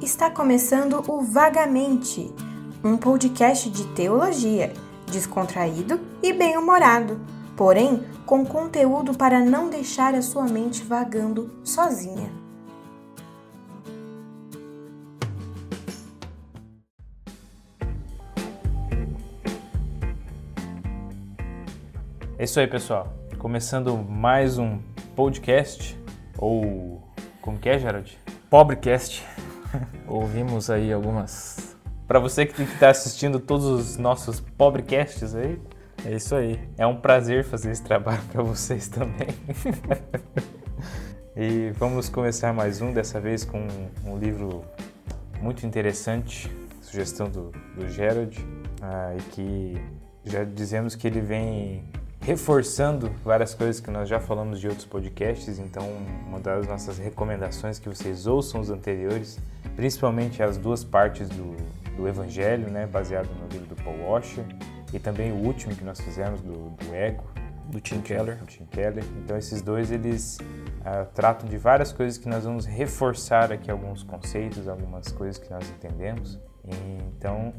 Está começando o Vagamente, um podcast de teologia, descontraído e bem-humorado, porém com conteúdo para não deixar a sua mente vagando sozinha. É isso aí, pessoal. Começando mais um podcast, ou como que é, Gerald? Pobrecast. Ouvimos aí algumas. Para você que está assistindo todos os nossos pobrecasts aí, É isso aí. é um prazer fazer esse trabalho para vocês também. e vamos começar mais um, dessa vez com um livro muito interessante, sugestão do, do Gerald, ah, e que já dizemos que ele vem reforçando várias coisas que nós já falamos de outros podcasts, então uma das nossas recomendações é que vocês ouçam os anteriores, principalmente as duas partes do, do Evangelho, né, baseado no livro do Paul Washer, e também o último que nós fizemos do, do Ego, Do Tim Keller. do Tim Keller. Então esses dois eles ah, tratam de várias coisas que nós vamos reforçar aqui alguns conceitos, algumas coisas que nós entendemos. E, então,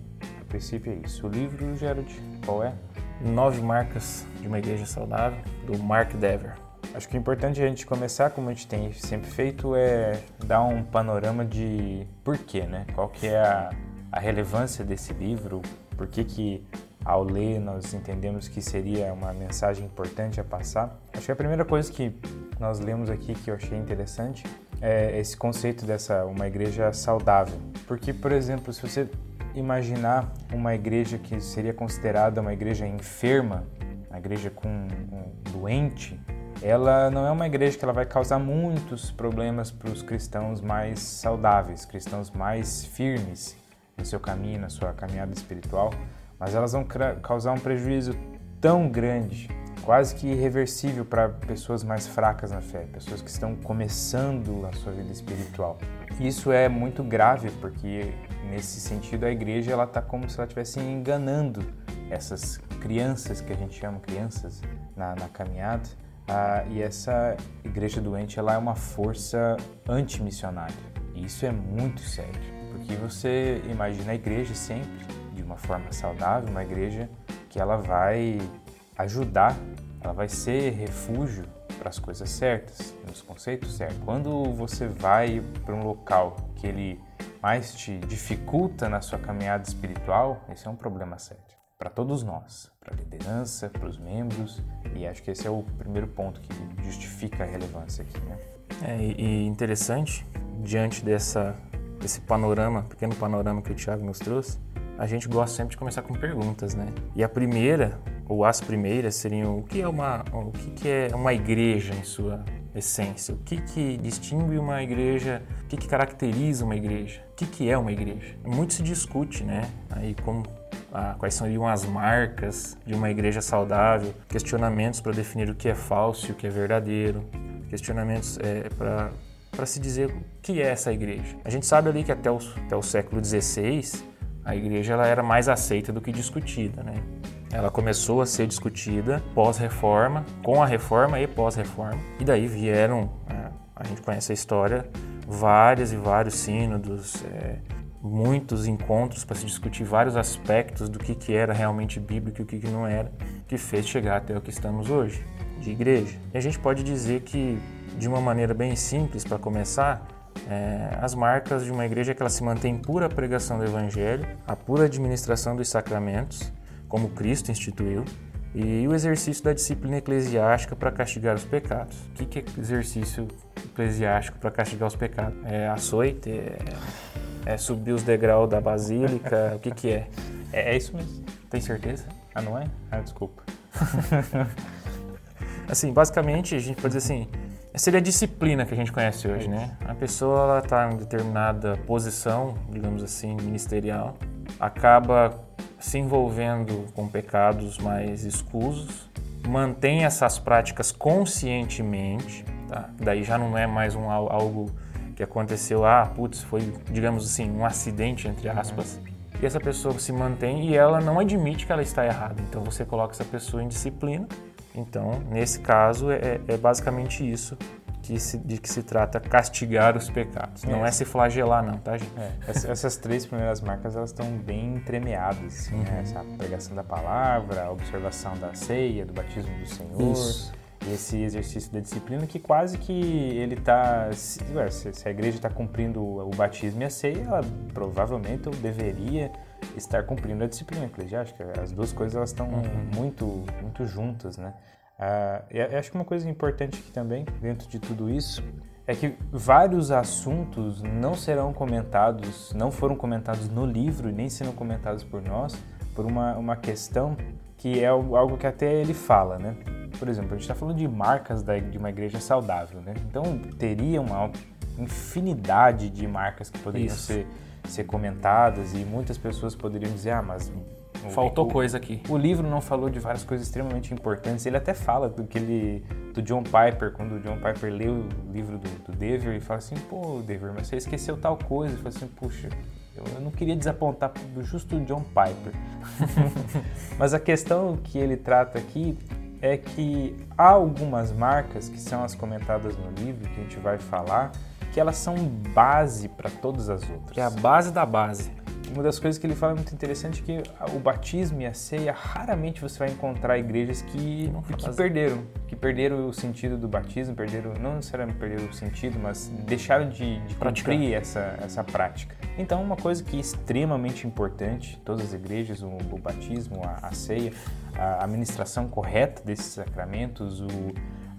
princípio é isso. O livro, Gerald, qual é? Nove marcas de uma igreja saudável, do Mark Dever. Acho que o importante a gente começar, como a gente tem sempre feito, é dar um panorama de porquê, né? Qual que é a, a relevância desse livro, por que que ao ler nós entendemos que seria uma mensagem importante a passar. Acho que a primeira coisa que nós lemos aqui que eu achei interessante é esse conceito dessa uma igreja saudável. Porque, por exemplo, se você imaginar uma igreja que seria considerada uma igreja enferma, uma igreja com um doente, ela não é uma igreja que ela vai causar muitos problemas para os cristãos mais saudáveis, cristãos mais firmes no seu caminho, na sua caminhada espiritual, mas elas vão causar um prejuízo tão grande, quase que irreversível para pessoas mais fracas na fé, pessoas que estão começando a sua vida espiritual. Isso é muito grave porque nesse sentido a igreja ela está como se ela estivesse enganando essas crianças que a gente chama crianças na, na caminhada. Ah, e essa igreja doente ela é uma força antimissionária. E isso é muito sério, porque você imagina a igreja sempre de uma forma saudável, uma igreja que ela vai ajudar, ela vai ser refúgio para as coisas certas, nos conceitos certos. Quando você vai para um local que ele mais te dificulta na sua caminhada espiritual, esse é um problema sério para todos nós, para a liderança, para os membros, e acho que esse é o primeiro ponto que justifica a relevância aqui, né? É, e, interessante, diante dessa, desse panorama, pequeno panorama que o Thiago nos trouxe, a gente gosta sempre de começar com perguntas, né? E a primeira, ou as primeiras, seriam o que é uma, o que é uma igreja em sua essência? O que, que distingue uma igreja? O que, que caracteriza uma igreja? O que, que é uma igreja? Muito se discute, né? Aí como ah, quais seriam as marcas de uma igreja saudável, questionamentos para definir o que é falso e o que é verdadeiro, questionamentos é, para para se dizer o que é essa igreja. A gente sabe ali que até o, até o século XVI a igreja ela era mais aceita do que discutida, né? Ela começou a ser discutida pós-reforma, com a reforma e pós-reforma, e daí vieram, é, a gente conhece a história, várias e vários sínodos, é, muitos encontros para se discutir vários aspectos do que, que era realmente bíblico e o que, que não era, que fez chegar até o que estamos hoje, de igreja. E a gente pode dizer que, de uma maneira bem simples para começar, é, as marcas de uma igreja é que ela se mantém pura pregação do evangelho, a pura administração dos sacramentos, como Cristo instituiu, e o exercício da disciplina eclesiástica para castigar os pecados. O que, é exercício eclesiástico para castigar os pecados? É açoite? É, é subir os degraus da basílica? o que, que é? É, é isso mesmo. Tem certeza? Ah, não é? Ah, desculpa. Assim, basicamente, a gente pode dizer assim, seria a disciplina que a gente conhece hoje, né? A pessoa está em determinada posição, digamos assim, ministerial, acaba se envolvendo com pecados mais escusos, mantém essas práticas conscientemente, tá? Daí já não é mais um al- algo que aconteceu, ah, putz, foi, digamos assim, um acidente, entre aspas. E essa pessoa se mantém e ela não admite que ela está errada. Então você coloca essa pessoa em disciplina. Então, nesse caso, é, é basicamente isso que se, de que se trata castigar os pecados. Não é, é se flagelar, não, tá, gente? É, essas três primeiras marcas elas estão bem entremeadas, assim, né? uhum. né? essa pregação da palavra, a observação da ceia, do batismo do Senhor. Isso. Esse exercício da disciplina que quase que ele está. Se, se, a igreja está cumprindo o, batismo e a ceia, ela provavelmente deveria estar cumprindo a disciplina eclesiástica. As duas coisas elas estão uhum. muito, muito juntas, né? Ah, eu acho que uma coisa importante aqui também, dentro de tudo isso, é que vários assuntos não serão comentados, não foram comentados no livro, nem serão comentados por nós, por uma, uma questão que é algo que até ele fala, né? Por exemplo, a gente está falando de marcas da, de uma igreja saudável, né? Então, teria uma infinidade de marcas que poderiam ser, ser comentadas e muitas pessoas poderiam dizer, ah, mas Faltou o, coisa aqui. O livro não falou de várias coisas extremamente importantes. Ele até fala do que ele, do John Piper, quando o John Piper leu o livro do, do Dever e fala assim, pô, Dever, mas você esqueceu tal coisa. Ele fala assim, puxa, eu, eu não queria desapontar justo o John Piper. mas a questão que ele trata aqui é que há algumas marcas que são as comentadas no livro, que a gente vai falar, que elas são base para todas as outras. É a base da base. Uma das coisas que ele fala é muito interessante é que o batismo e a ceia, raramente você vai encontrar igrejas que, que perderam, que perderam o sentido do batismo, perderam, não necessariamente perderam o sentido, mas deixaram de, de cumprir essa, essa prática. Então, uma coisa que é extremamente importante, todas as igrejas, o, o batismo, a, a, ceia, a administração correta desses sacramentos, o,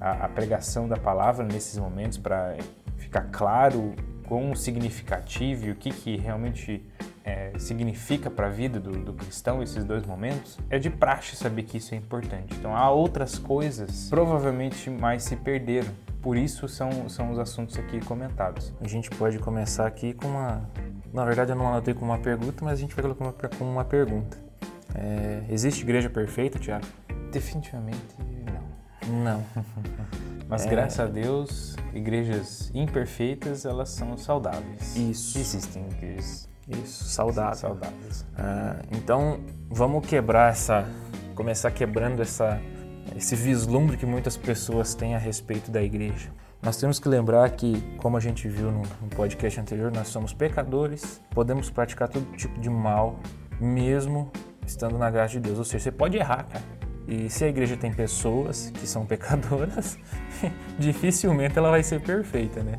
a, a pregação da palavra nesses momentos para ficar claro quão significativo e o que, que realmente é, significa para a vida do, do, cristão esses dois momentos, é de praxe saber que isso é importante. Então há outras coisas provavelmente mais se perderam. Por isso são, são os assuntos aqui comentados. A gente pode começar aqui com uma. Na verdade eu não anotei com uma pergunta, mas a gente vai colocar com uma pergunta. É, existe igreja perfeita, Tiago? Definitivamente não. Não. Mas é... graças a Deus, igrejas imperfeitas, elas são saudáveis. Isso. Existem igrejas isso, saudáveis. Saudáveis. Ah, então, vamos quebrar essa, começar quebrando essa, esse vislumbre que muitas pessoas têm a respeito da igreja. Nós temos que lembrar que, como a gente viu no, no podcast anterior, nós somos pecadores, podemos praticar todo tipo de mal, mesmo estando na graça de Deus. Ou seja, você pode errar, cara. E se a igreja tem pessoas que são pecadoras, dificilmente ela vai ser perfeita, né?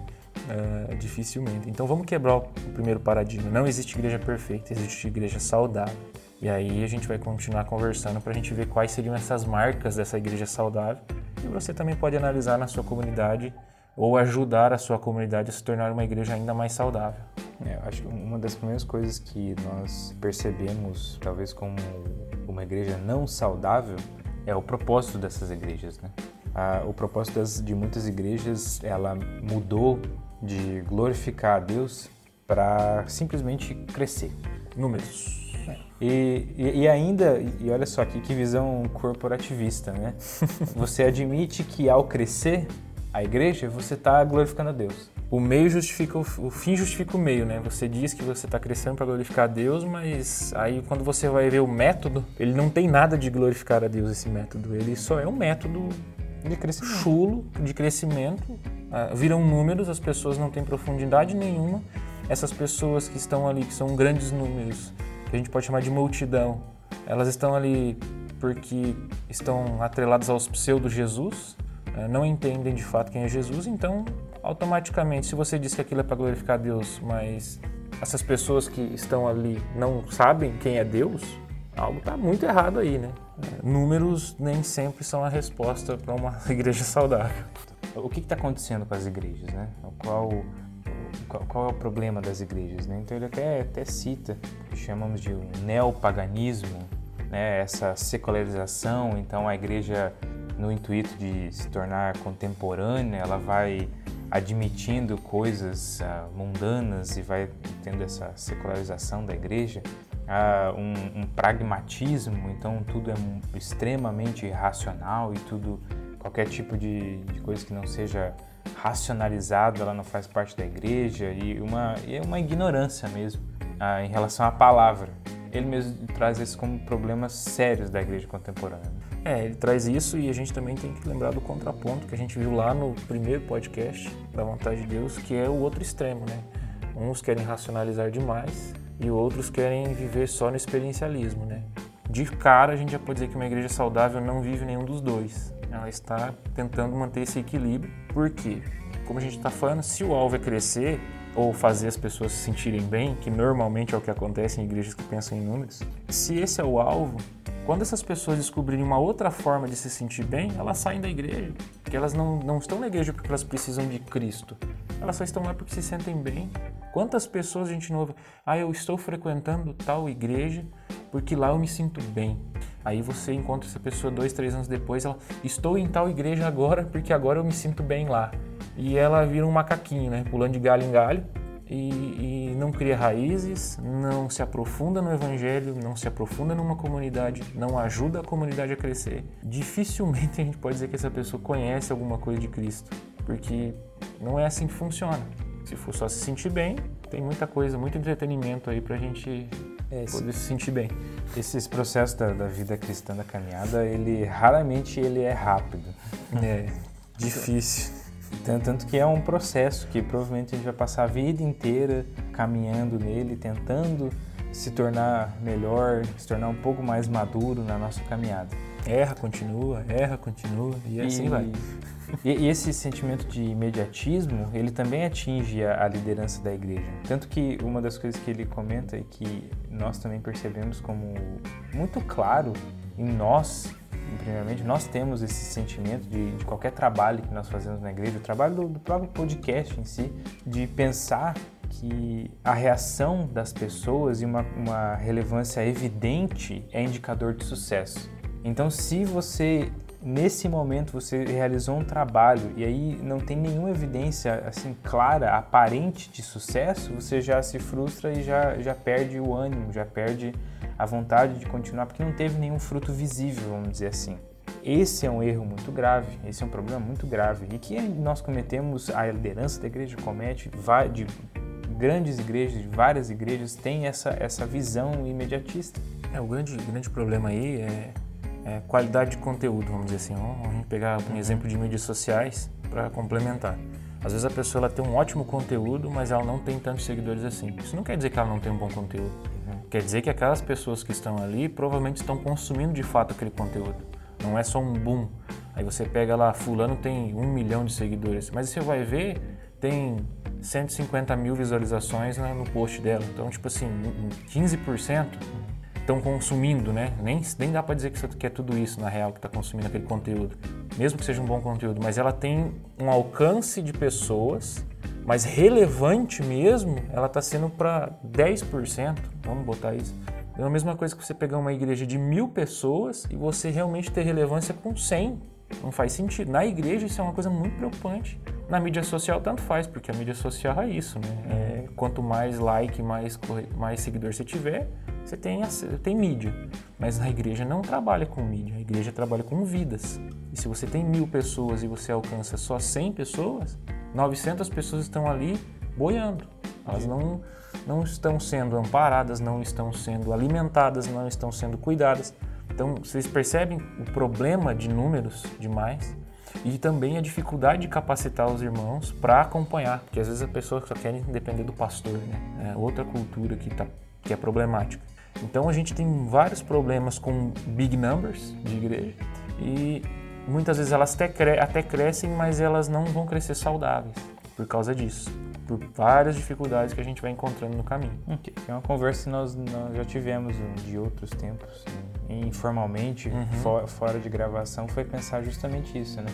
Uh, dificilmente. Então vamos quebrar o primeiro paradigma. Não existe igreja perfeita, existe igreja saudável. E aí a gente vai continuar conversando para a gente ver quais seriam essas marcas dessa igreja saudável. E você também pode analisar na sua comunidade ou ajudar a sua comunidade a se tornar uma igreja ainda mais saudável. É, eu acho que uma das primeiras coisas que nós percebemos, talvez como uma igreja não saudável, é o propósito dessas igrejas, né? Ah, o propósito das, de muitas igrejas, ela mudou de glorificar a Deus para simplesmente crescer. Números. E, e, e, ainda, e olha só aqui que visão corporativista, né? Você admite que ao crescer a igreja, você está glorificando a Deus. O meio justifica o, o, fim justifica o meio, né? Você diz que você está crescendo para glorificar a Deus, mas aí quando você vai ver o método, ele não tem nada de glorificar a Deus esse método. Ele só é um método de crescimento. chulo de crescimento ah, viram números, as pessoas não têm profundidade nenhuma. Essas pessoas que estão ali, que são grandes números, que a gente pode chamar de multidão, elas estão ali porque estão atreladas aos pseudo-Jesus, eh, não entendem de fato quem é Jesus, então automaticamente, se você diz que aquilo é para glorificar Deus, mas essas pessoas que estão ali não sabem quem é Deus, algo está muito errado aí, né? Números nem sempre são a resposta para uma igreja saudável o que está acontecendo com as igrejas, né? Qual, qual, qual, é o problema das igrejas, né? Então ele até, até cita, que chamamos de um neopaganismo, né? Essa secularização, então a igreja no intuito de se tornar contemporânea, ela vai admitindo coisas uh, mundanas e vai tendo essa secularização da igreja, uh, um, um, pragmatismo, então tudo é extremamente racional e tudo qualquer tipo de, de coisa que não seja racionalizado, ela não faz parte da igreja e uma, e uma ignorância mesmo em relação à palavra. Ele mesmo traz isso como problemas sérios da igreja contemporânea. É, ele traz isso e a gente também tem que lembrar do contraponto que a gente viu lá no primeiro podcast da vontade de Deus, que é o outro extremo, né? Uns querem racionalizar demais e outros querem viver só no experiencialismo, né? De cara, a gente já pode dizer que uma igreja saudável não vive nenhum dos dois. Ela está tentando manter esse equilíbrio. Por quê? Como a gente está falando, se o alvo é crescer ou fazer as pessoas se sentirem bem, que normalmente é o que acontece em igrejas que pensam em números, se esse é o alvo, quando essas pessoas descobrirem uma outra forma de se sentir bem, elas saem da igreja. Porque elas não, não estão na igreja porque elas precisam de Cristo. Elas só estão lá porque se sentem bem. Quantas pessoas a gente não ouve? Ah, eu estou frequentando tal igreja porque lá eu me sinto bem. Aí você encontra essa pessoa dois, três anos depois, ela, estou em tal igreja agora porque agora eu me sinto bem lá. E ela vira um macaquinho, né? Pulando de galho em galho e, e, não cria raízes, não se aprofunda no evangelho, não se aprofunda numa comunidade, não ajuda a comunidade a crescer, dificilmente a gente pode dizer que essa pessoa conhece alguma coisa de Cristo, porque não é assim que funciona. Se for só se sentir bem, tem muita coisa, muito entretenimento aí pra gente é, poder se sentir bem. Esses processos da, da, vida cristã da caminhada, ele raramente ele é rápido. É difícil. Tanto que é um processo que provavelmente a gente vai passar a vida inteira caminhando nele, tentando se tornar melhor, se tornar um pouco mais maduro na nossa caminhada. Erra, continua, erra, continua e assim e, vai. E, e, esse sentimento de imediatismo, ele também atinge a, a, liderança da igreja. Tanto que uma das coisas que ele comenta e que nós também percebemos como muito claro em nós primeiramente, nós temos esse sentimento de, de, qualquer trabalho que nós fazemos na igreja, o trabalho do, do próprio podcast em si, de pensar que a reação das pessoas e uma, uma relevância evidente é indicador de sucesso. Então, se você nesse momento você realizou um trabalho e aí não tem nenhuma evidência assim clara, aparente de sucesso, você já se frustra e já, já perde o ânimo, já perde a vontade de continuar porque não teve nenhum fruto visível, vamos dizer assim. Esse é um erro muito grave, esse é um problema muito grave e que nós cometemos, a liderança da igreja comete, de grandes igrejas, de várias igrejas, tem essa, essa visão imediatista. É, o grande, grande problema aí é, é qualidade de conteúdo, vamos dizer assim. Vamos pegar um exemplo de mídias sociais para complementar. Às vezes a pessoa ela tem um ótimo conteúdo, mas ela não tem tantos seguidores assim. Isso não quer dizer que ela não tem um bom conteúdo. Quer dizer que aquelas pessoas que estão ali provavelmente estão consumindo de fato aquele conteúdo. Não é só um boom. Aí você pega lá, fulano tem um milhão de seguidores, mas você vai ver, tem 150 mil visualizações né, no post dela. Então, tipo assim, 15% estão consumindo, né? Nem, nem dá para dizer que é tudo isso na real que está consumindo aquele conteúdo, mesmo que seja um bom conteúdo, mas ela tem um alcance de pessoas mas relevante mesmo, ela está sendo para 10%, vamos botar isso. É a mesma coisa que você pegar uma igreja de mil pessoas e você realmente ter relevância com 100. Não faz sentido. Na igreja isso é uma coisa muito preocupante. Na mídia social tanto faz, porque a mídia social é isso, né? É, quanto mais like, mais, mais seguidor você tiver, você tem, tem mídia. Mas na igreja não trabalha com mídia, a igreja trabalha com vidas. E se você tem mil pessoas e você alcança só 100 pessoas, 900 pessoas estão ali boiando. Elas não, não estão sendo amparadas, não estão sendo alimentadas, não estão sendo cuidadas. Então, vocês percebem o problema de números demais e também a dificuldade de capacitar os irmãos para acompanhar, porque às vezes a pessoa só quer depender do pastor, né? É outra cultura que, tá, que é problemática. Então a gente tem vários problemas com big numbers de igreja e muitas vezes elas até, cre até crescem, mas elas não vão crescer saudáveis por causa disso, por várias dificuldades que a gente vai encontrando no caminho. Okay. É uma conversa que nós, nós já tivemos de outros tempos, né? informalmente, uhum. for, fora de gravação, foi pensar justamente isso, né?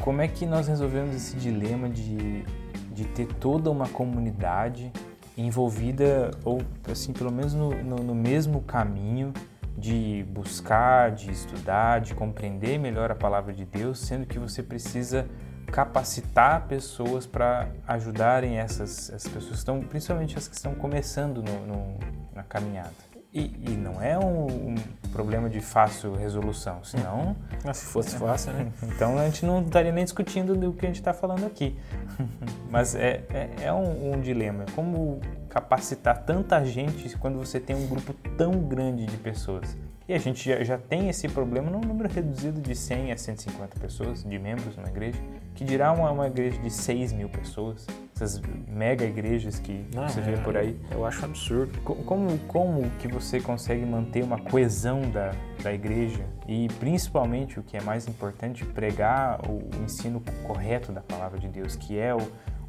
Como é que nós resolvemos esse dilema de, de ter toda uma comunidade envolvida, ou assim, pelo menos no, no, no mesmo caminho, de buscar, de estudar, de compreender melhor a palavra de Deus, sendo que você precisa capacitar pessoas para ajudarem essas, essas pessoas, estão, principalmente as que estão começando no, no, na caminhada. E, e não é um, um, problema de fácil resolução, senão. se fosse fácil, né? então a gente não estaria nem discutindo do que a gente está falando aqui. Mas é, é, é um, um dilema. Como capacitar tanta gente quando você tem um grupo tão grande de pessoas. E a gente já, já tem esse problema num número reduzido de 100 a 150 pessoas, de membros numa igreja, que dirá uma, uma igreja de 6 mil pessoas, essas mega igrejas que Não, você é, vê por aí. Eu acho absurdo. Co- Como, como que você consegue manter uma coesão da, da igreja e principalmente o que é mais importante, pregar o, o ensino correto da palavra de Deus, que é o,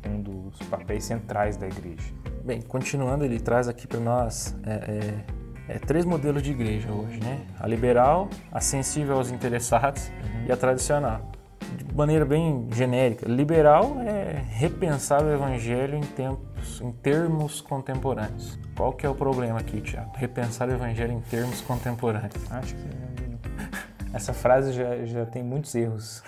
um dos papéis centrais da igreja? Bem, continuando, ele traz aqui para nós é, é, é, três modelos de igreja hoje, né? A liberal, a sensível aos interessados e a tradicional. De maneira bem genérica, liberal é repensar o evangelho em tempos, em termos contemporâneos. Qual que é o problema aqui, Tiago? Repensar o evangelho em termos contemporâneos. Acho que hum, essa frase já, já tem muitos erros,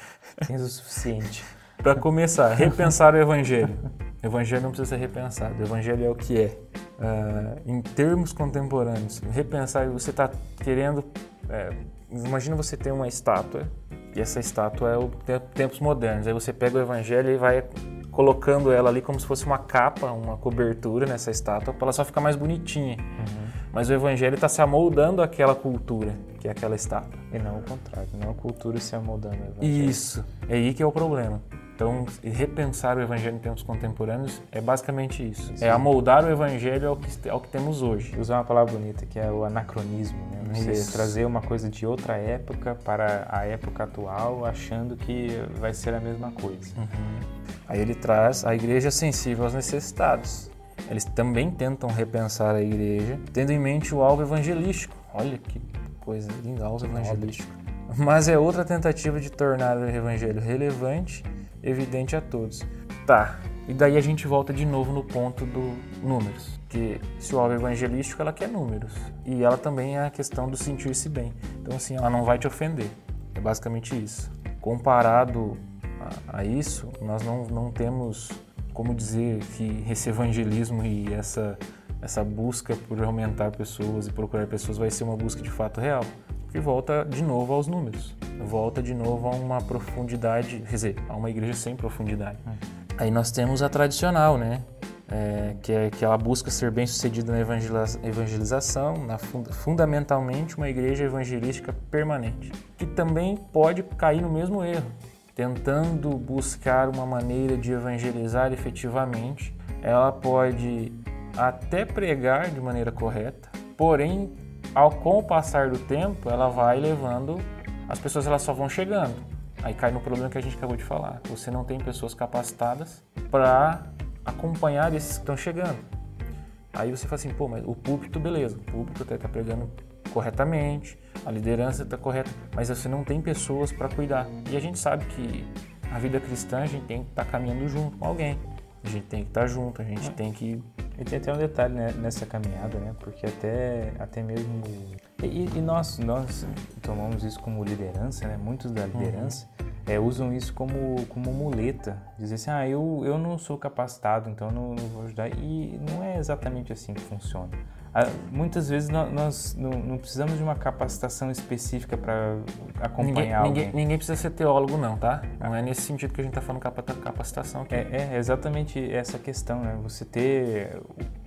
tem o suficiente. Para começar, repensar o evangelho. O evangelho não precisa ser repensado, o evangelho é o que é. Ah, em termos contemporâneos, repensar, você está querendo. é, imagina você ter uma estátua, e essa estátua é o te- tempos modernos. Aí você pega o evangelho e vai colocando ela ali como se fosse uma capa, uma cobertura nessa estátua, para ela só ficar mais bonitinha. Mas o evangelho está se amoldando àquela cultura, que é aquela estátua. E não o contrário, não a cultura se amoldando ao evangelho. Isso, é aí que é o problema. Então, repensar o evangelho em tempos contemporâneos é basicamente isso. É amoldar o evangelho ao que, ao que temos hoje. Usar uma palavra bonita que é o anacronismo, né? Você Isso. trazer uma coisa de outra época para a época atual, achando que vai ser a mesma coisa. Aí ele traz a igreja sensível aos necessitados. Eles também tentam repensar a igreja, tendo em mente o alvo evangelístico. Olha que coisa linda, alvo evangelístico. Mas é outra tentativa de tornar o evangelho relevante, evidente a todos. Tá, e daí a gente volta de novo no ponto do números. Que se o alvo é evangelístico, ela quer números. E ela também é a questão do sentir-se bem. Então, assim, ela não vai te ofender. É basicamente isso. Comparado a, a isso, nós não, não temos como dizer que esse evangelismo e essa, essa busca por aumentar pessoas e procurar pessoas vai ser uma busca de fato real. Que volta de novo aos números, volta de novo a uma profundidade, quer dizer, a uma igreja sem profundidade. Aí nós temos a tradicional, né? É, que, é, que ela busca ser bem sucedida na evangeliza- evangelização, na fun- fundamentalmente uma igreja evangelística permanente, que também pode cair no mesmo erro, tentando buscar uma maneira de evangelizar efetivamente. Ela pode até pregar de maneira correta, porém, ao com o passar do tempo, ela vai levando as pessoas elas só vão chegando. Aí cai no problema que a gente acabou de falar. Você não tem pessoas capacitadas para acompanhar esses que estão chegando. Aí você fala assim, pô, mas o púlpito, beleza, o púlpito está pregando corretamente, a liderança está correta, mas você não tem pessoas para cuidar. E a gente sabe que a vida cristã a gente tem que estar caminhando junto com alguém. A gente tem que estar junto, a gente tem que. E tem até um detalhe né, nessa caminhada, né? Porque até, até mesmo. E, e nós, nós tomamos isso como liderança, né? Muitos da liderança é, usam isso como, como muleta. Dizer assim, ah, eu, eu não sou capacitado, então não, não vou ajudar. E não é exatamente assim que funciona. Muitas vezes nó- nós não, não precisamos de uma capacitação específica para Ninguém, acompanhar alguém. ninguém, ninguém precisa ser teólogo, não, tá? Não é nesse sentido que a gente está falando capa- capacitação aqui. É, é exatamente essa questão, né? Você ter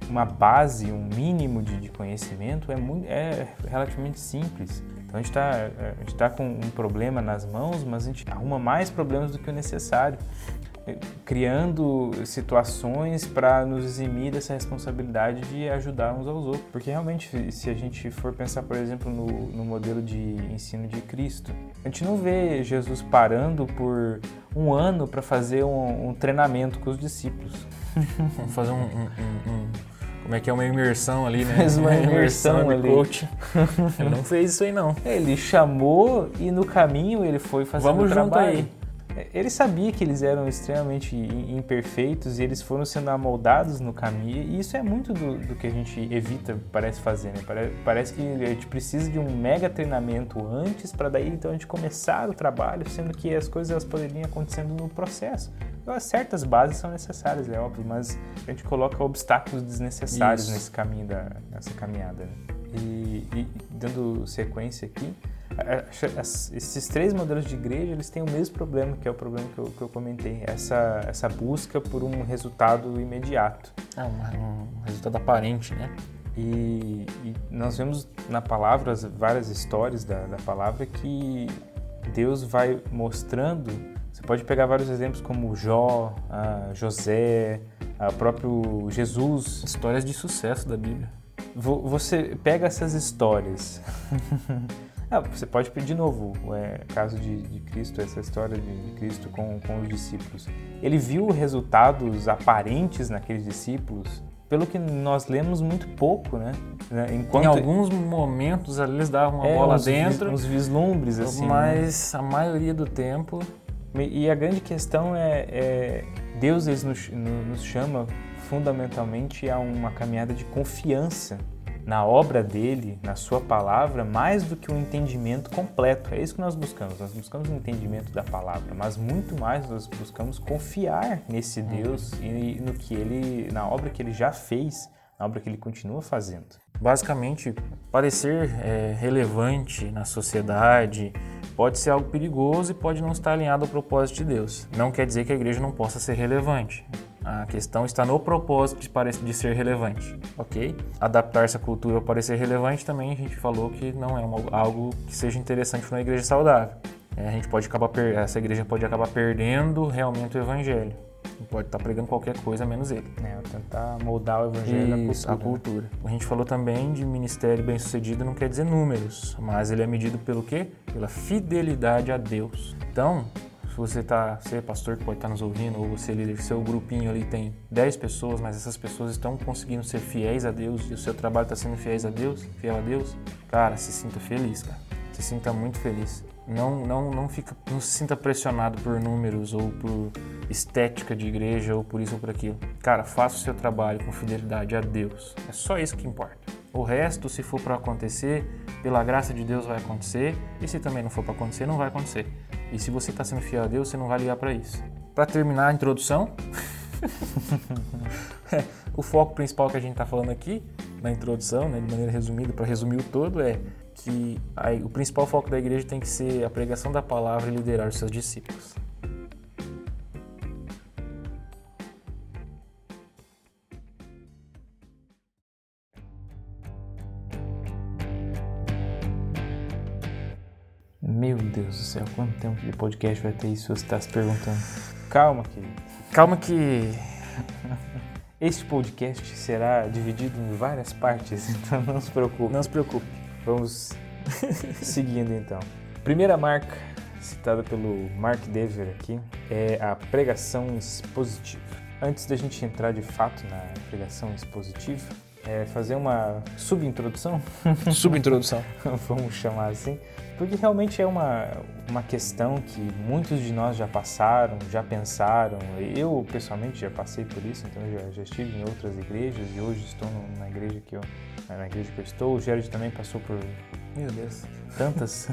uma base, um mínimo de, de conhecimento é, muito, é relativamente simples. Então a gente está tá com um problema nas mãos, mas a gente arruma mais problemas do que o necessário, criando situações para nos eximir dessa responsabilidade de ajudar uns aos outros. Porque realmente, se a gente for pensar, por exemplo, no, no modelo de ensino de Cristo, a gente não vê Jesus parando por um ano para fazer um, um treinamento com os discípulos. Vamos fazer um, um- um- um- Como é que é uma imersão ali, né? Fez uma imersão ali. coach. Ele não fez isso aí, não. Ele chamou e no caminho ele foi fazer Vamos o junto trabalho. aí. Ele sabia que eles eram extremamente imperfeitos e eles foram sendo amoldados no caminho. E isso é muito do, do que a gente evita, parece fazer, né? Pare- Parece que a gente precisa de um mega treinamento antes para daí então a gente começar o trabalho, sendo que as coisas elas poderiam acontecendo no processo. Então, certas bases são necessárias, é óbvio, mas a gente coloca obstáculos desnecessários Isso. nesse caminho da, nessa caminhada. Né? E, e dando sequência aqui, esses três modelos de igreja eles têm o mesmo problema, que é o problema que eu, que eu comentei, essa, essa busca por um resultado imediato. É um, um resultado aparente, né? E, e, nós vemos na palavra várias histórias da, da palavra que Deus vai mostrando. Você pode pegar vários exemplos como Jó, José, o próprio Jesus. Histórias de sucesso da Bíblia. Você pega essas histórias. ah, você pode pedir de novo, é, caso de, de, Cristo, essa história de Cristo com, com os discípulos. Ele viu resultados aparentes naqueles discípulos pelo que nós lemos muito pouco, né? né enquanto... Em alguns momentos eles davam uma é, bola uns dentro. uns vislumbres, assim. Mas né? a maioria do tempo. E a grande questão é, é Deus nos, nos chama fundamentalmente a uma caminhada de confiança na obra dele, na sua palavra, mais do que um entendimento completo. É isso que nós buscamos. Nós buscamos um entendimento da palavra, mas muito mais nós buscamos confiar nesse uhum. Deus e no que ele, na obra que ele já fez, na obra que ele continua fazendo. Basicamente, parecer é, relevante na sociedade pode ser algo perigoso e pode não estar alinhado ao propósito de Deus. Não quer dizer que a igreja não possa ser relevante. A questão está no propósito de, de ser relevante, ok? Adaptar essa cultura para ser relevante também a gente falou que não é uma, algo que seja interessante para uma igreja saudável. É, a gente pode acabar essa igreja pode acabar perdendo realmente o evangelho. Pode estar pregando qualquer coisa menos ele. É, tentar moldar o evangelho Isso, cultura. A cultura. A gente falou também de ministério bem sucedido não quer dizer números, mas ele é medido pelo quê? Pela fidelidade a Deus. Então, se você tá, você é pastor que pode estar tá nos ouvindo, ou você é líder, seu grupinho ali tem 10 pessoas, mas essas pessoas estão conseguindo ser fiéis a Deus e o seu trabalho está sendo fiéis a Deus, fiel a Deus, cara, se sinta feliz, cara. Se sinta muito feliz. Não, não, não, fica, não se sinta pressionado por números ou por estética de igreja ou por isso ou por aquilo. Cara, faça o seu trabalho com fidelidade a Deus. É só isso que importa. O resto, se for para acontecer, pela graça de Deus vai acontecer, e se também não for para acontecer, não vai acontecer. E se você está sendo fiel a Deus, você não vai ligar para isso. Para terminar a introdução, o foco principal que a gente está falando aqui, na introdução, né, de maneira resumida, para resumir o todo, é que a, o principal foco da igreja tem que ser a pregação da palavra e liderar os seus discípulos. Céu, quanto tempo de podcast vai ter isso? Você está se perguntando. Calma, querido. Calma que este podcast será dividido em várias partes, então não se preocupe. Não se preocupe. Vamos seguindo então. Primeira marca citada pelo Mark Dever aqui é a pregação expositiva. Antes da gente entrar de fato na pregação expositiva, é fazer uma subintrodução. Subintrodução. Vamos chamar assim porque realmente é uma, uma questão que muitos de nós já passaram, já pensaram. Eu, pessoalmente, já passei por isso, então já, já estive em outras igrejas e hoje estou na igreja que eu, na igreja que eu estou. O Gerard também passou por, meu Deus, tantas,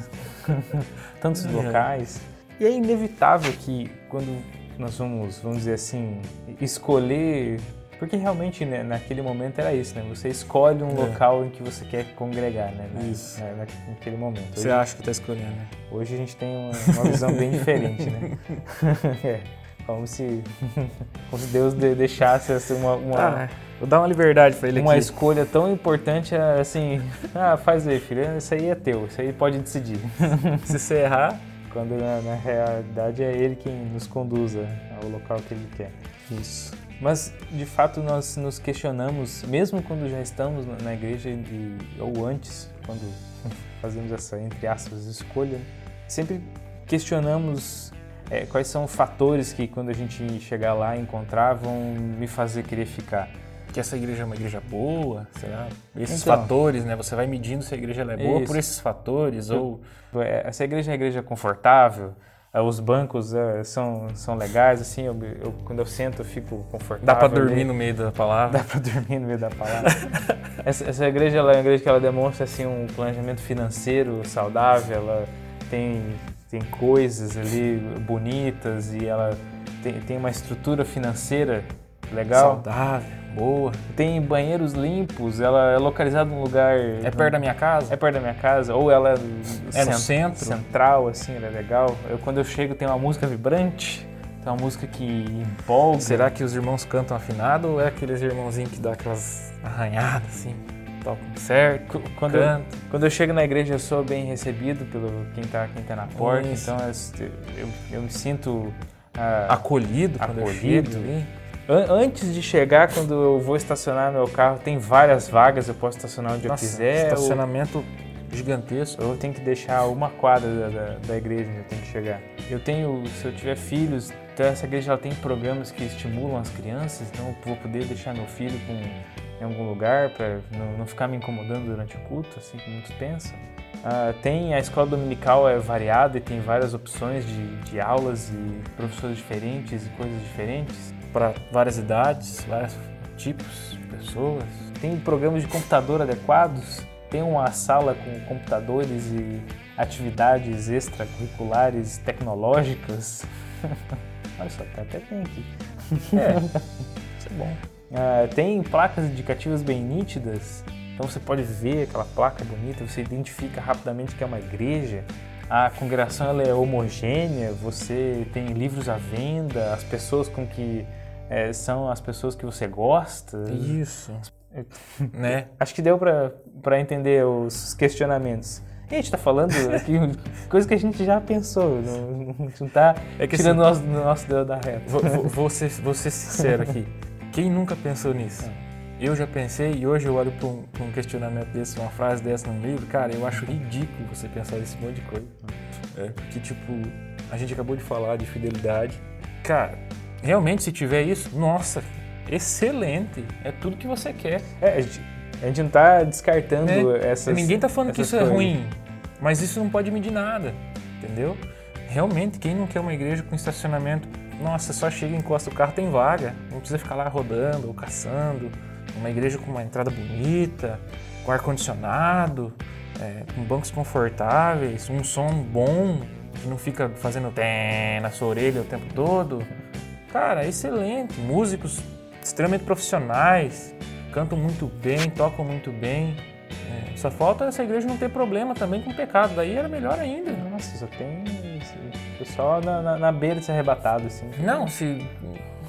tantos locais. E é inevitável que quando nós vamos, vamos dizer assim, escolher porque realmente né, naquele momento era isso, né? Você escolhe um é. local em que você quer congregar, né? Isso. Na, naquele momento. Hoje, você acha que está escolhendo, né? Hoje a gente tem uma, uma visão bem diferente, né? é, como se, como se Deus deixasse assim, uma, uma ah, vou dar uma liberdade para ele Uma aqui. escolha tão importante assim, ah, faz aí, filho, isso aí é teu, isso aí pode decidir. se você errar, quando na, na realidade é ele quem nos conduza ao local que ele quer. Isso. Mas, de fato, nós nos questionamos, mesmo quando já estamos na igreja e, ou antes, quando fazemos essa, entre aspas, escolha, sempre questionamos é, quais são os fatores que, quando a gente chegar lá, encontrar, vão me fazer querer ficar. Que essa igreja é uma igreja boa, será? Esses então, fatores, né? Você vai medindo se a igreja é boa isso. por esses fatores, ou... É, essa igreja é uma igreja confortável, os bancos é, são, são legais, assim, eu, eu, quando eu sento eu fico confortável. Dá para dormir no meio da palavra? Dá para dormir no meio da palavra. essa, essa, igreja ela é uma igreja que ela demonstra assim, um planejamento financeiro saudável, ela tem, tem coisas ali bonitas e ela tem, tem uma estrutura financeira legal. Saudável, boa. Tem banheiros limpos, ela é localizada num lugar. É perto da minha casa? É perto da minha casa, ou ela é, é no centro? Central, assim, ela é legal. Eu, quando eu chego tem uma música vibrante, tem uma música que empolga. Será que os irmãos cantam afinado ou é aqueles irmãozinhos que dá aquelas arranhadas assim? tocam certo, Quando eu, quando eu chego na igreja, eu sou bem recebido pelo quem tá, quem tá na porta. Isso. Então eu, eu, eu me sinto. ah, acolhido quando eu Acolhido. chego Antes de chegar, quando eu vou estacionar meu carro, tem várias vagas, eu posso estacionar onde Nossa, eu quiser. ou- estacionamento gigantesco. Eu tenho que deixar uma quadra da, da, da igreja onde eu tenho que chegar. Eu tenho, se eu tiver filhos, então essa igreja ela tem programas que estimulam as crianças, então eu vou poder deixar meu filho com, em algum lugar para não, não ficar me incomodando durante o culto, assim que muitos pensam. Ah, tem a escola dominical é variada e tem várias opções de, de aulas e professores diferentes e coisas diferentes. Para várias idades, vários tipos de pessoas. Tem programas de computador adequados, tem uma sala com computadores e atividades extracurriculares tecnológicas. Olha só, tá até tem aqui. É, isso é bom. Ah, tem placas indicativas bem nítidas, então você pode ver aquela placa bonita, você identifica rapidamente que é uma igreja. A congregação ela é homogênea, você tem livros à venda, as pessoas com que eh, são as pessoas que você gosta. Isso. né? Acho que deu pra pra entender os questionamentos. E a gente tá falando aqui coisa que a gente já pensou, não, não tá É que tirando o assim- nosso, nosso dedo da reta. Vou, vou- ser, vou ser sincero aqui. Quem nunca pensou nisso? Eu já pensei e hoje eu olho para um, pra um questionamento desse, uma frase dessa num livro, cara, eu acho ridículo você pensar nesse monte de coisa. É, que tipo, a gente acabou de falar de fidelidade. Cara, realmente se tiver isso, nossa, excelente. É tudo que você quer. É, a gente, a gente não tá descartando É, essas. Ninguém tá falando que isso é coisas. ruim, mas isso não pode medir nada, entendeu? Realmente, quem não quer uma igreja com estacionamento, nossa, só chega, encosta o carro, tem vaga, não precisa ficar lá rodando ou caçando. Uma igreja com uma entrada bonita, com ar-condicionado, é, com bancos confortáveis, um som bom, que não fica fazendo té na sua orelha o tempo todo. Cara, excelente. Músicos extremamente profissionais, cantam muito bem, tocam muito bem. É, só falta essa igreja não ter problema também com o pecado, daí era melhor ainda. Nossa, só tem esse pessoal na, na, na beira de ser arrebatado, assim. Não, se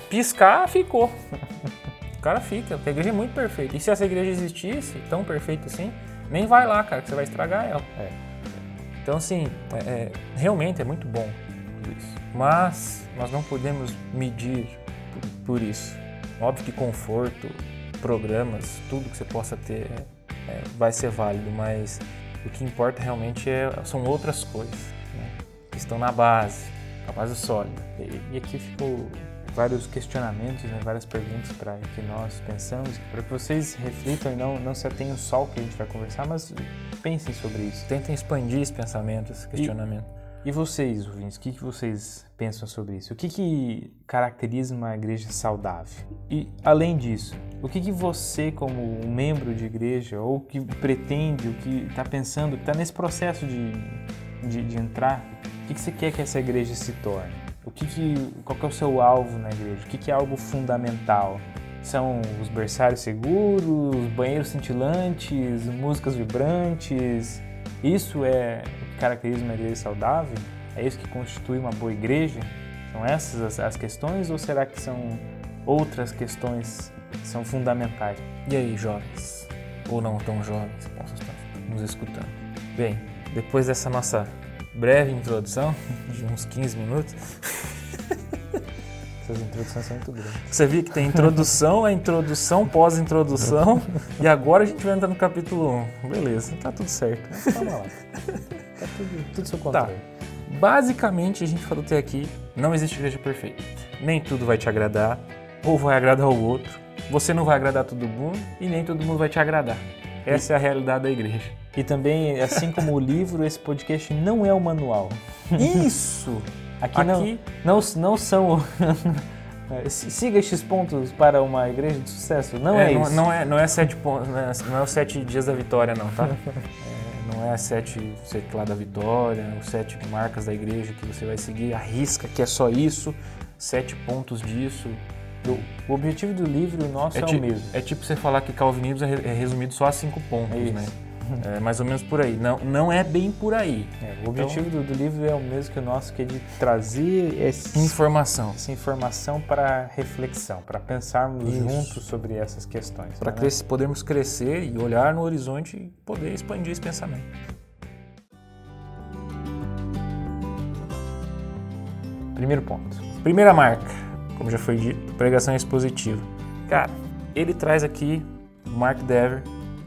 piscar, ficou. O cara fica, porque a igreja é muito perfeita. E se essa igreja existisse, tão perfeita assim, nem vai lá, cara, que você vai estragar ela. É. Então, assim, é- é, realmente é muito bom tudo isso. Mas nós não podemos medir por, isso. Óbvio que conforto, programas, tudo que você possa ter é, vai ser válido, mas o que importa realmente é, são outras coisas né, que estão na base, a base sólida. E, e aqui ficou vários questionamentos, né, várias perguntas para que nós pensamos, para que vocês reflitam e não, não se atenham só ao que a gente vai conversar, mas pensem sobre isso. Tentem expandir esse pensamento, esse questionamento. E vocês, ouvintes, o que, vocês pensam sobre isso? O que, que caracteriza uma igreja saudável? E, além disso, o que, que você, como um membro de igreja, ou que pretende, o que está pensando, que está nesse processo de, de, de entrar, o que, que você quer que essa igreja se torne? O que que, qual que é o seu alvo na igreja? O que, que é algo fundamental? São os berçários seguros, banheiros cintilantes, músicas vibrantes? Isso é caracteriza uma igreja saudável? É isso que constitui uma boa igreja? São essas as, as questões ou será que são outras questões que são fundamentais? E aí, jovens, ou não tão jovens, que possam estar nos escutando. Bem, depois dessa nossa breve introdução, de uns 15 minutos, Essas introduções são muito grandes. você viu que tem introdução, a introdução, pós-introdução, e agora a gente vai entrar no capítulo 1. Beleza, tá tudo certo. Calma lá. Tá tudo, tudo sob Tá. controle. Basicamente, a gente falou até aqui, não existe igreja perfeita. Nem tudo vai te agradar, ou vai agradar o outro. Você não vai agradar todo mundo e nem todo mundo vai te agradar. Essa é a realidade da igreja. E também, assim como o livro, esse podcast não é o manual. Isso! Aqui, Aqui- Não, não, não são. Siga estes pontos para uma igreja de sucesso. Não é, não, isso. não é, não é sete pontos, não é, não é os sete dias da vitória, não, tá? É, não é sete, sei lá, da vitória, os sete marcas da igreja que você vai seguir, arrisca que é só isso, sete pontos disso. O objetivo do livro nosso é, ti- o mesmo. é tipo você falar que calvinismo é é resumido só a cinco pontos, É isso. É mais ou menos por aí. Não, não é bem por aí. É, o objetivo então, do, do, livro é o mesmo que o nosso, que é de trazer esse, informação. essa informação para reflexão, para pensarmos Isso. juntos sobre essas questões. Para né? podermos crescer e olhar no horizonte e poder expandir esse pensamento. Primeiro ponto. Primeira marca, como já foi dito, pregação expositiva. Cara, ele traz aqui Mark Dever,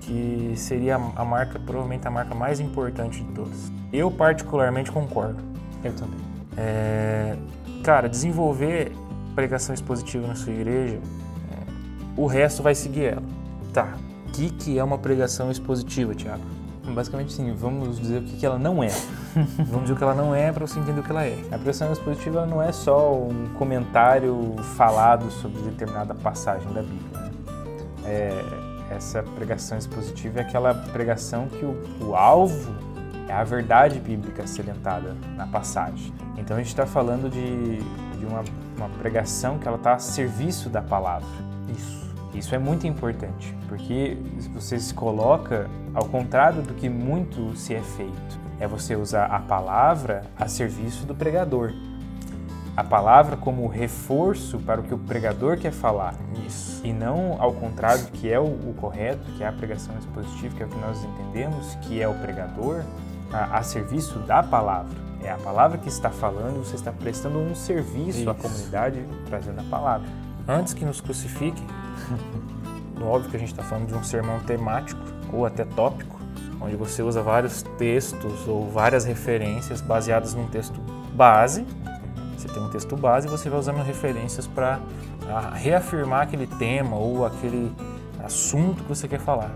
que seria a marca, provavelmente a marca mais importante de todas. Eu particularmente concordo. Eu também. É, cara, desenvolver pregação expositiva na sua igreja, é, o resto vai seguir ela. Tá. O que, que é uma pregação expositiva, Tiago? Basicamente, sim, vamos dizer o que, que ela não é. vamos dizer o que ela não é para você entender o que ela é. A pregação expositiva não é só um comentário falado sobre determinada passagem da Bíblia. Né? É, essa pregação expositiva é aquela pregação que o, o alvo é a verdade bíblica salientada na passagem. Então a gente está falando de, de uma, uma pregação que ela está a serviço da palavra. Isso. Isso é muito importante, porque você se coloca ao contrário do que muito se é feito. É você usar a palavra a serviço do pregador a palavra como reforço para o que o pregador quer falar. Isso. E não ao contrário, que é o, o, correto, que é a pregação expositiva, que é o que nós entendemos, que é o pregador a, a serviço da palavra. É a palavra que está falando você está prestando um serviço Isso. à comunidade trazendo a palavra. Antes que nos crucifiquem, óbvio que a gente está falando de um sermão temático ou até tópico, onde você usa vários textos ou várias referências baseadas num texto base você tem um texto base e você vai usando referências para reafirmar aquele tema ou aquele assunto que você quer falar.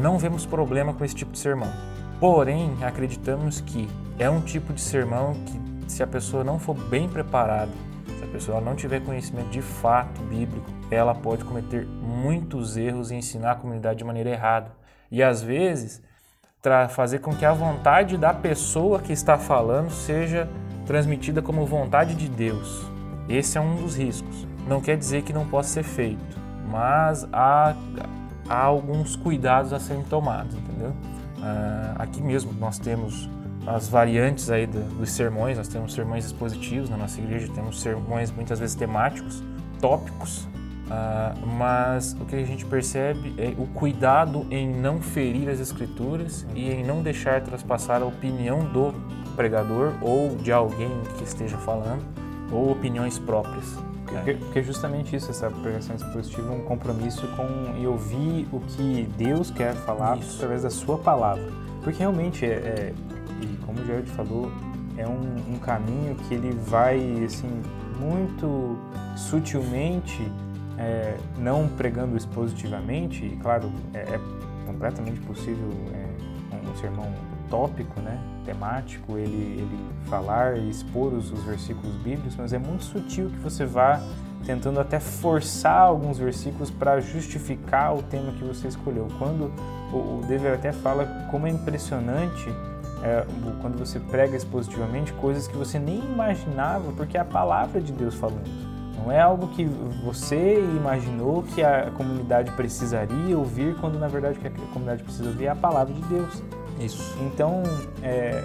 Não vemos problema com esse tipo de sermão. Porém, acreditamos que é um tipo de sermão que, se a pessoa não for bem preparada, se a pessoa não tiver conhecimento de fato bíblico, ela pode cometer muitos erros e ensinar a comunidade de maneira errada. E às vezes, fazer com que a vontade da pessoa que está falando seja transmitida como vontade de Deus. Esse é um dos riscos. Não quer dizer que não possa ser feito, mas há, há alguns cuidados a serem tomados, entendeu? Uh, aqui mesmo nós temos as variantes aí do, dos sermões, nós temos sermões expositivos na nossa igreja, temos sermões muitas vezes temáticos, tópicos, uh, mas o que a gente percebe é o cuidado em não ferir as escrituras e em não deixar traspassar a opinião do pregador ou de alguém que esteja falando, ou opiniões próprias. Porque, porque justamente isso, essa pregação expositiva, é um compromisso com e ouvir o que Deus quer falar isso. através da sua palavra. Porque realmente, é, é e como o Jared falou, é um, um, caminho que ele vai assim muito sutilmente, é, não pregando expositivamente, e claro, é, é completamente possível é, um sermão tópico, né, temático, ele, ele falar e expor os, os versículos bíblicos, mas é muito sutil que você vá tentando até forçar alguns versículos para justificar o tema que você escolheu. Quando o, o Dever até fala como é impressionante é, quando você prega expositivamente coisas que você nem imaginava, porque é a palavra de Deus falando. Não é algo que você imaginou que a comunidade precisaria ouvir, quando na verdade o que a comunidade precisa ouvir é a palavra de Deus. Isso. Então, é,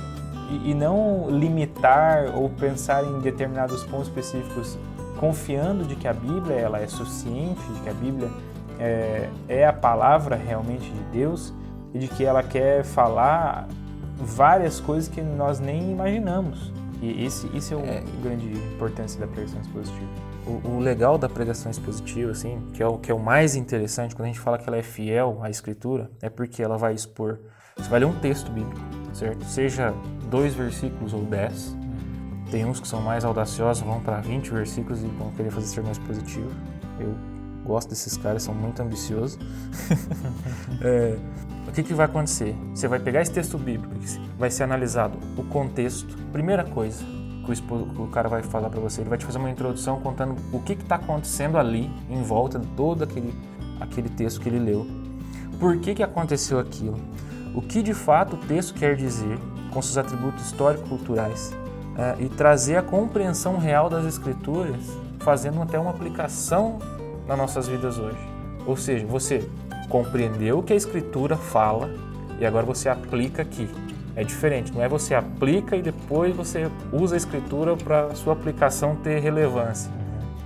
e, e, não limitar ou pensar em determinados pontos específicos, confiando de que a Bíblia ela é suficiente, de que a Bíblia é, é a palavra realmente de Deus e de que ela quer falar várias coisas que nós nem imaginamos. E esse, esse é o é, grande importância da pregação expositiva. O, o, legal da pregação expositiva, assim, que é o que é o mais interessante quando a gente fala que ela é fiel à Escritura, é porque ela vai expor você vai ler um texto bíblico, certo? Seja dois versículos ou dez. Tem uns que são mais audaciosos, vão para 20 versículos e vão querer fazer mais positivo. Eu gosto desses caras, são muito ambiciosos. é, o que, que vai acontecer? Você vai pegar esse texto bíblico, vai ser analisado o contexto. Primeira coisa que o, que o cara vai falar para você, ele vai te fazer uma introdução contando o que está acontecendo ali, em volta de todo aquele, aquele texto que ele leu. Por que, que aconteceu aquilo? O que de fato o texto quer dizer, com seus atributos histórico-culturais, é, e trazer a compreensão real das Escrituras, fazendo até uma aplicação nas nossas vidas hoje. Ou seja, você compreendeu o que a Escritura fala, e agora você aplica aqui. É diferente, não é você aplica e depois você usa a escritura para sua aplicação ter relevância.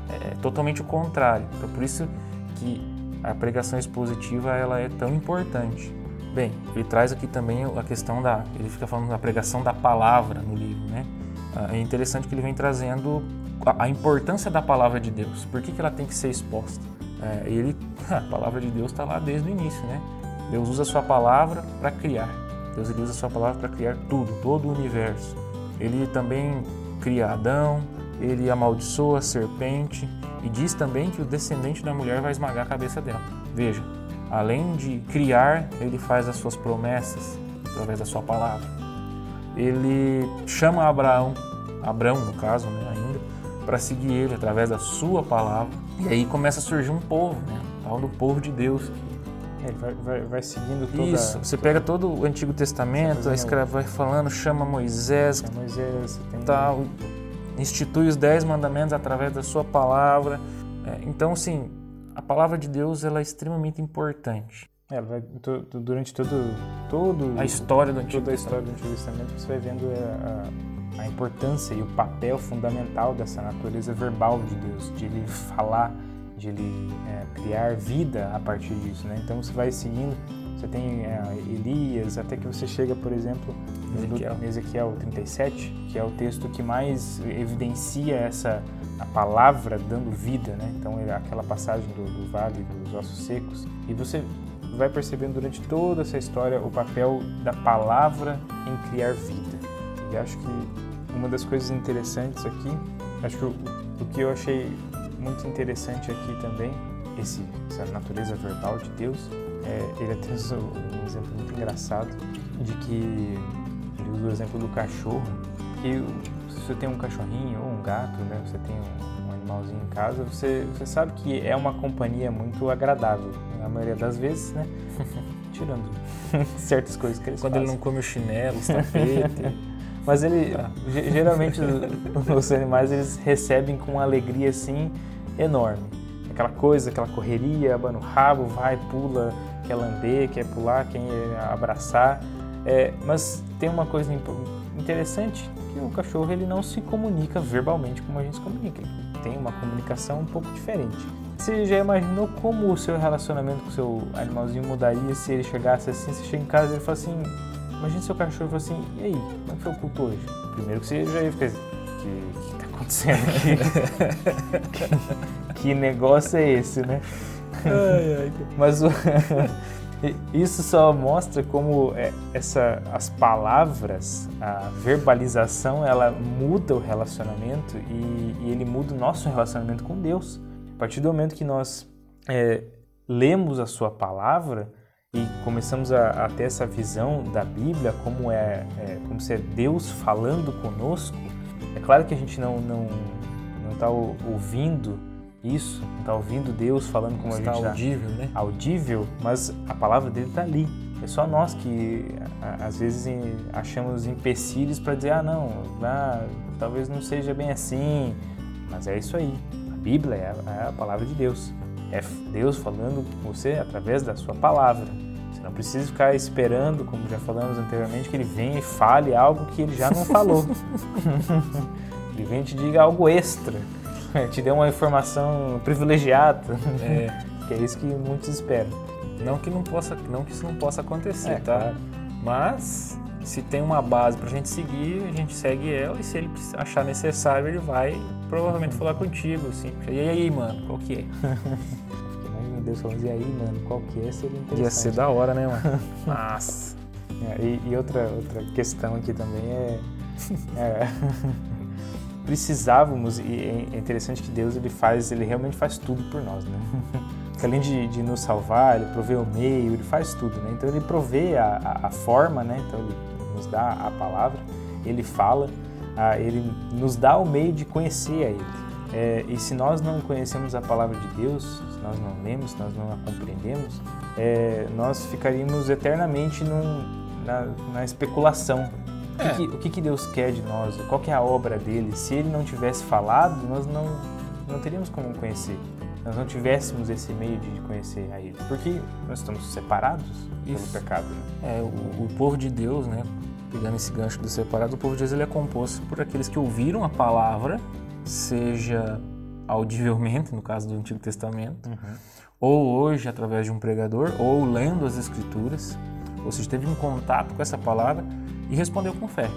É totalmente o contrário. Então, por isso que a pregação expositiva ela é tão importante. Bem, ele traz aqui também a questão da, ele fica falando da pregação da palavra no livro, né? Ah, é interessante que ele vem trazendo a importância da palavra de Deus. Por que, que ela tem que ser exposta? É, ele, a palavra de Deus está lá desde o início, né? Deus usa a sua palavra para criar. Deus ele usa a sua palavra para criar tudo, todo o universo. Ele também cria Adão, ele amaldiçoa a serpente e diz também que o descendente da mulher vai esmagar a cabeça dela. Veja, além de criar, ele faz as suas promessas através da sua palavra. Ele chama Abraão, Abraão no caso, né, ainda, para seguir ele através da sua palavra. E aí começa a surgir um povo, né, tal do povo de Deus. É, ele vai, vai, vai seguindo toda... Isso, você pega todo o Antigo Testamento, fazendo... vai falando, chama Moisés, Moisés tem... tal, institui os dez mandamentos através da sua palavra. É, então, sim, a palavra de Deus ela é extremamente importante. É, vai, durante todo, todo a história do Antigo toda a história do Antigo Testamento você vai vendo a, a, a, importância e o papel fundamental dessa natureza verbal de Deus, de ele falar, de ele é, criar vida a partir disso, né? Então você vai seguindo você tem é, Elias, até que você chega, por exemplo, Ezequiel. no Ezequiel 37, que é o texto que mais evidencia essa a palavra dando vida, né? Então é aquela passagem do, do vale dos ossos secos. E você vai percebendo durante toda essa história o papel da palavra em criar vida. E acho que uma das coisas interessantes aqui, acho que o, o que eu achei muito interessante aqui também, esse, essa natureza verbal de Deus, é, ele até usou um exemplo muito engraçado de que ele usa o exemplo do cachorro, que se você tem um cachorrinho ou um gato, né, você tem um, um animalzinho em casa, você, você sabe que é uma companhia muito agradável, na maioria das vezes, né? Tirando certas coisas que eles Quando fazem. ele não come o chinelo, o tapete... Mas ele, tá. geralmente os animais eles recebem com uma alegria assim enorme. Aquela coisa, aquela correria, abana o rabo, vai, pula, quer lamber, quer pular, quer abraçar. É, mas tem uma coisa interessante que o cachorro ele não se comunica verbalmente como a gente se comunica. Ele tem uma comunicação um pouco diferente. Você já imaginou como o seu relacionamento com o seu animalzinho mudaria se ele chegasse assim, você chega em casa e ele fala assim, imagina seu cachorro fala assim, e aí, como é foi o culto hoje? Primeiro que você já ia ficar assim, o que, que tá acontecendo aqui? que negócio é esse, né? Ai, ai. Mas isso só mostra como é, essa, as palavras, a verbalização, ela muda o relacionamento e, e ele muda o nosso relacionamento com Deus. A partir do momento que nós é, lemos a sua palavra e começamos a, a, ter essa visão da Bíblia como é, é, como se é Deus falando conosco, é claro que a gente não não não está ouvindo isso, está ouvindo Deus falando como está a gente está audível, né? Audível, mas a palavra dele está ali. É só nós que às vezes achamos empecilhos para dizer, ah não, ah, talvez não seja bem assim, mas é isso aí. A Bíblia é a, é a palavra de Deus. É Deus falando com você através da sua palavra. Você não precisa ficar esperando, como já falamos anteriormente, que ele venha e fale algo que ele já não falou. ele vem e te diga algo extra. te deu uma informação privilegiada. É. que é isso que muitos esperam. Não que não possa, não que isso não possa acontecer, é, tá? Claro. Mas se tem uma base pra gente seguir, a gente segue ela e se ele achar necessário, ele vai provavelmente falar contigo, assim. E aí, mano, qual que é? Imagina Deus falando, e aí, mano, qual que é? Seria interessante. Ia ser da hora, né, mano? Nossa. É, e, e, outra, outra questão aqui também é, é precisávamos e é interessante que Deus ele faz, ele realmente faz tudo por nós, né? além de, de, nos salvar, ele provê o meio, ele faz tudo, né? Então ele provê a, a, a forma, né? Então ele nos dá a palavra, ele fala, a, ele nos dá o meio de conhecer a ele. É, e se nós não conhecemos a palavra de Deus, se nós não lemos, se nós não a compreendemos, é, nós ficaríamos eternamente num, na, na especulação o, que, é. que, o que, que, Deus quer de nós? Qual que é a obra dele? Se ele não tivesse falado, nós não, não teríamos como conhecer. nós não tivéssemos esse meio de conhecer a Ele. Porque nós estamos separados Isso. pelo pecado. Né? É, o, o, povo de Deus, né, pegando esse gancho do separado, o povo de Deus ele é composto por aqueles que ouviram a palavra, seja audivelmente, no caso do Antigo Testamento, uhum. ou hoje através de um pregador, ou lendo as Escrituras, ou seja, teve um contato com essa palavra e respondeu com fé.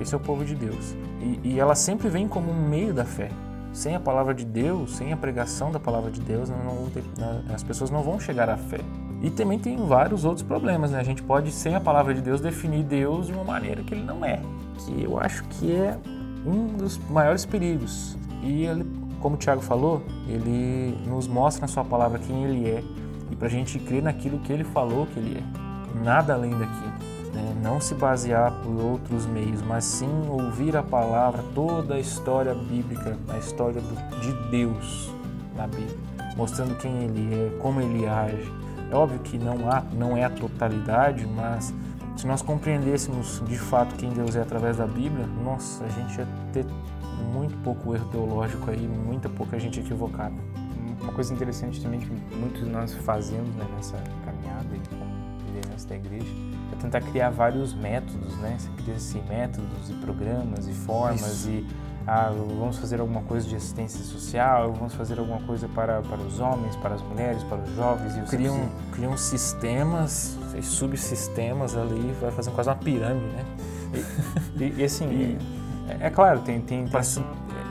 Esse é o povo de Deus. E, e ela sempre vem como um meio da fé. Sem a palavra de Deus, sem a pregação da palavra de Deus, não, não as pessoas não vão chegar à fé. E também tem vários outros problemas, né? A gente pode, sem a palavra de Deus, definir Deus de uma maneira que ele não é. Que eu acho que é um dos maiores perigos. E ele, como o Tiago falou, ele nos mostra na sua palavra quem ele é. E para a gente crer naquilo que ele falou que ele é. Nada além daquilo? Não se basear por outros meios, mas sim ouvir a palavra, toda a história bíblica, a história do, de Deus na Bíblia, mostrando quem Ele é, como Ele age. É óbvio que não há, não é a totalidade, mas se nós compreendêssemos de fato quem Deus é através da Bíblia, nossa, a gente ia ter muito pouco erro teológico aí, muita pouca gente equivocada. Uma coisa interessante também que muitos de nós fazemos né, nessa caminhada como liderança da igreja é tentar criar vários métodos, né? Você cria assim, métodos e programas e formas Isso. e ah, vamos fazer alguma coisa de assistência social, vamos fazer alguma coisa para, para os homens, para as mulheres, para os jovens. E criam, criam sistemas, subsistemas ali, vai fazendo quase uma pirâmide, né? E, e, e assim, e, é, é, claro, tem... tem, tem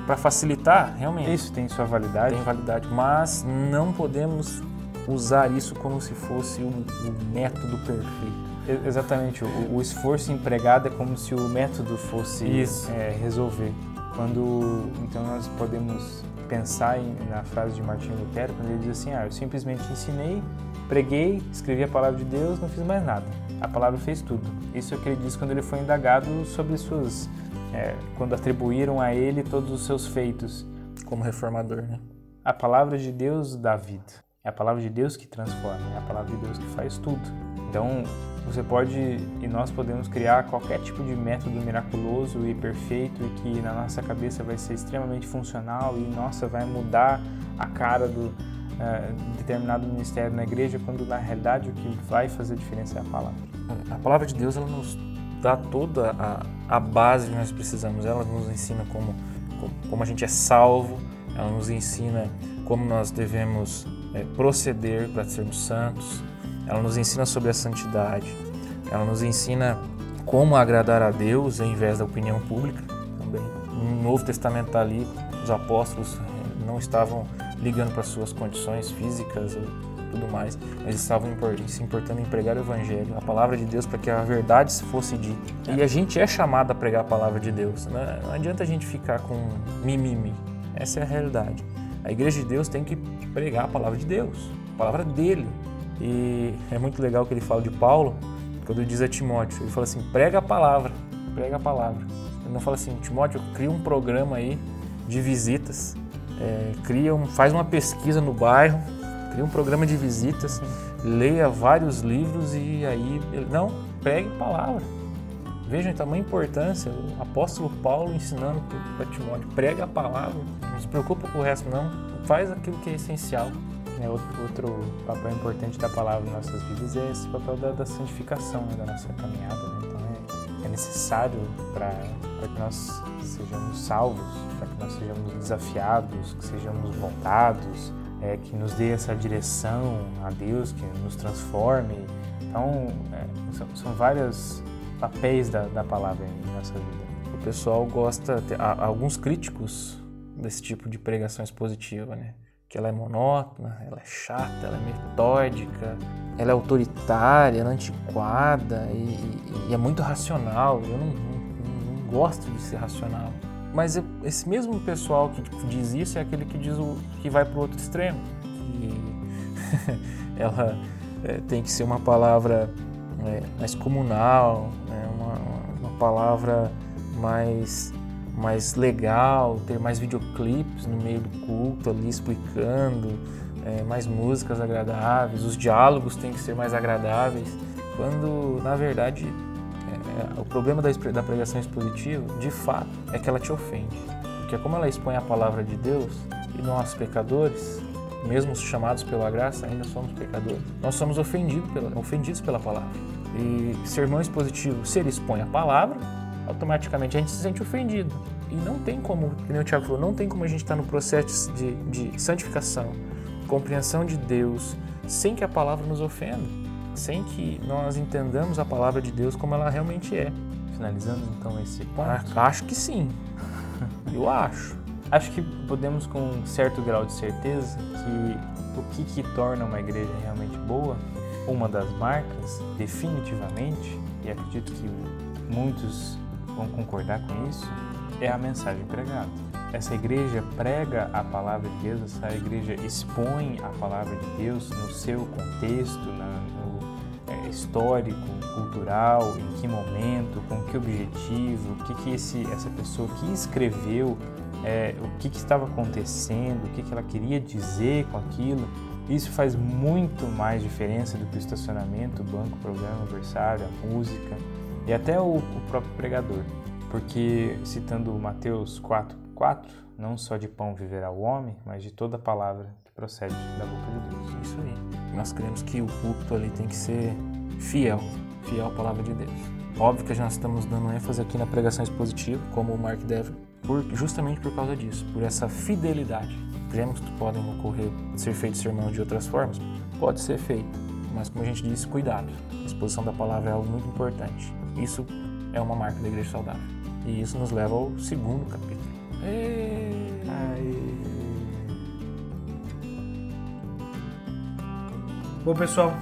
para facilitar, realmente. Isso tem sua validade. Tem validade, mas não podemos usar isso como se fosse o, o método perfeito. Exatamente, o, o, esforço empregado é como se o método fosse é, resolver. Quando então nós podemos pensar em, na frase de Martinho Lutero, quando ele diz assim: Ah, eu simplesmente ensinei, preguei, escrevi a palavra de Deus, não fiz mais nada. A palavra fez tudo. Isso é o que ele diz quando ele foi indagado sobre suas. É, quando atribuíram a ele todos os seus feitos. Como reformador, né? A palavra de Deus dá vida. É a palavra de Deus que transforma, é a palavra de Deus que faz tudo. Então, você pode e nós podemos criar qualquer tipo de método miraculoso e perfeito e que na nossa cabeça vai ser extremamente funcional e nossa vai mudar a cara do uh, determinado ministério na igreja, quando na realidade o que vai fazer diferença é a palavra. A palavra de Deus ela nos dá toda a, a base que nós precisamos. Ela nos ensina como, como, como a gente é salvo, ela nos ensina como nós devemos é, proceder para sermos santos ela nos ensina sobre a santidade, ela nos ensina como agradar a Deus em vez da opinião pública também. No Novo Testamento ali, os apóstolos eh, não estavam ligando para suas condições físicas ou tudo mais, eles estavam se importando em pregar o Evangelho, a palavra de Deus, para que a verdade fosse dita. E a gente é chamado a pregar a palavra de Deus. Né? Não adianta a gente ficar com mimimi. Essa é a realidade. A igreja de Deus tem que pregar a palavra de Deus, a palavra dele, e é muito legal que ele fala de Paulo, quando ele diz a Timóteo, ele fala assim, prega a palavra, prega a palavra. Ele não fala assim, Timóteo, cria um programa aí de visitas, é, cria um, faz uma pesquisa no bairro, cria um programa de visitas, leia vários livros e aí, ele, não, pregue palavra. Vejam então, a importância, o apóstolo Paulo ensinando para Timóteo, prega a palavra, não se preocupa com o resto não, faz aquilo que é essencial. É, outro, papel importante da palavra em nossas vidas é esse papel da, da santificação né, da nossa caminhada. Né? Então é, é necessário para que nós sejamos salvos, para que nós sejamos desafiados, que sejamos voltados, é, que nos dê essa direção a Deus, que nos transforme. Então é, são, são vários papéis da, da palavra em nossa vida. O pessoal gosta, há alguns críticos desse tipo de pregação expositiva, né? que ela é monótona, ela é chata, ela é metódica, ela é autoritária, ela é antiquada e, e, e é muito racional. Eu não, não, não, gosto de ser racional. Mas esse mesmo pessoal que diz isso é aquele que diz o que vai para o outro extremo. Que ela é, tem que ser uma palavra é, mais comunal, né, uma, uma palavra mais mais legal, ter mais videoclipes no meio do culto ali explicando, é, mais músicas agradáveis, os diálogos têm que ser mais agradáveis, quando na verdade é, é, o problema da, da pregação expositiva, de fato, é que ela te ofende. Porque como ela expõe a palavra de Deus e nós pecadores, mesmo chamados pela graça, ainda somos pecadores. Nós somos ofendidos pela, ofendidos pela palavra. E sermão expositivo, se ele expõe a palavra, automaticamente a gente se sente ofendido. E não tem como, como o Tiago falou, não tem como a gente estar no processo de, de santificação, compreensão de Deus, sem que a palavra nos ofenda, sem que nós entendamos a palavra de Deus como ela realmente é. Finalizando então esse ponto. Ah, acho que sim. Eu acho. Acho que podemos com um certo grau de certeza que o que, que torna uma igreja realmente boa, uma das marcas, definitivamente, e acredito que muitos vão concordar com isso, é a mensagem pregada. Essa igreja prega a palavra de Deus, essa igreja expõe a palavra de Deus no seu contexto, no é, histórico, cultural, em que momento, com que objetivo, o que, que esse, essa pessoa que escreveu é, o que, que, estava acontecendo, o que, que ela queria dizer com aquilo. Isso faz muito mais diferença do que o estacionamento, o banco, o programa, o versário, a música e até o, o próprio pregador. Porque, citando Mateus 4, 4, não só de pão viverá o homem, mas de toda palavra que procede da boca de Deus. Isso aí. Nós cremos que o púlpito ali tem que ser fiel, fiel à palavra de Deus. Óbvio que nós estamos dando ênfase aqui na pregação expositiva, como o Mark Dever por, justamente por causa disso, por essa fidelidade. Cremos que podem ocorrer, ser feitos sermão de outras formas? Pode ser feito, mas como a gente disse, cuidado. A exposição da palavra é algo muito importante. Isso é uma marca da igreja saudável. E isso nos leva ao segundo capítulo. Bom, pessoal,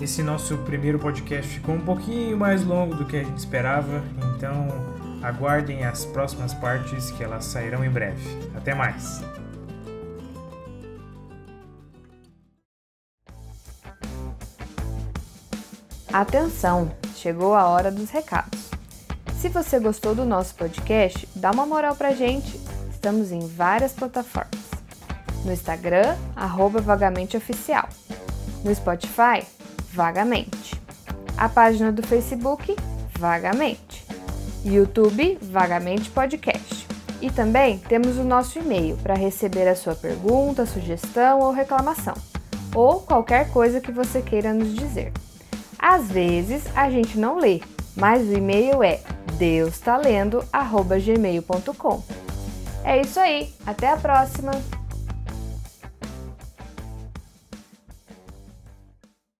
esse nosso primeiro podcast ficou um pouquinho mais longo do que a gente esperava, então Aguardem as próximas partes que elas sairão em breve. Até mais! Atenção! Chegou a hora dos recados. Se você gostou do nosso podcast, dá uma moral pra gente. Estamos em várias plataformas. No Instagram, arroba vagamenteoficial. No Spotify, Vagamente. A página do Facebook, Vagamente. YouTube Vagamente Podcast. E também temos o nosso e-mail para receber a sua pergunta, sugestão ou reclamação, ou qualquer coisa que você queira nos dizer. Às vezes a gente não lê, mas o e-mail é deustalendo@gmail.com. É isso aí, até a próxima.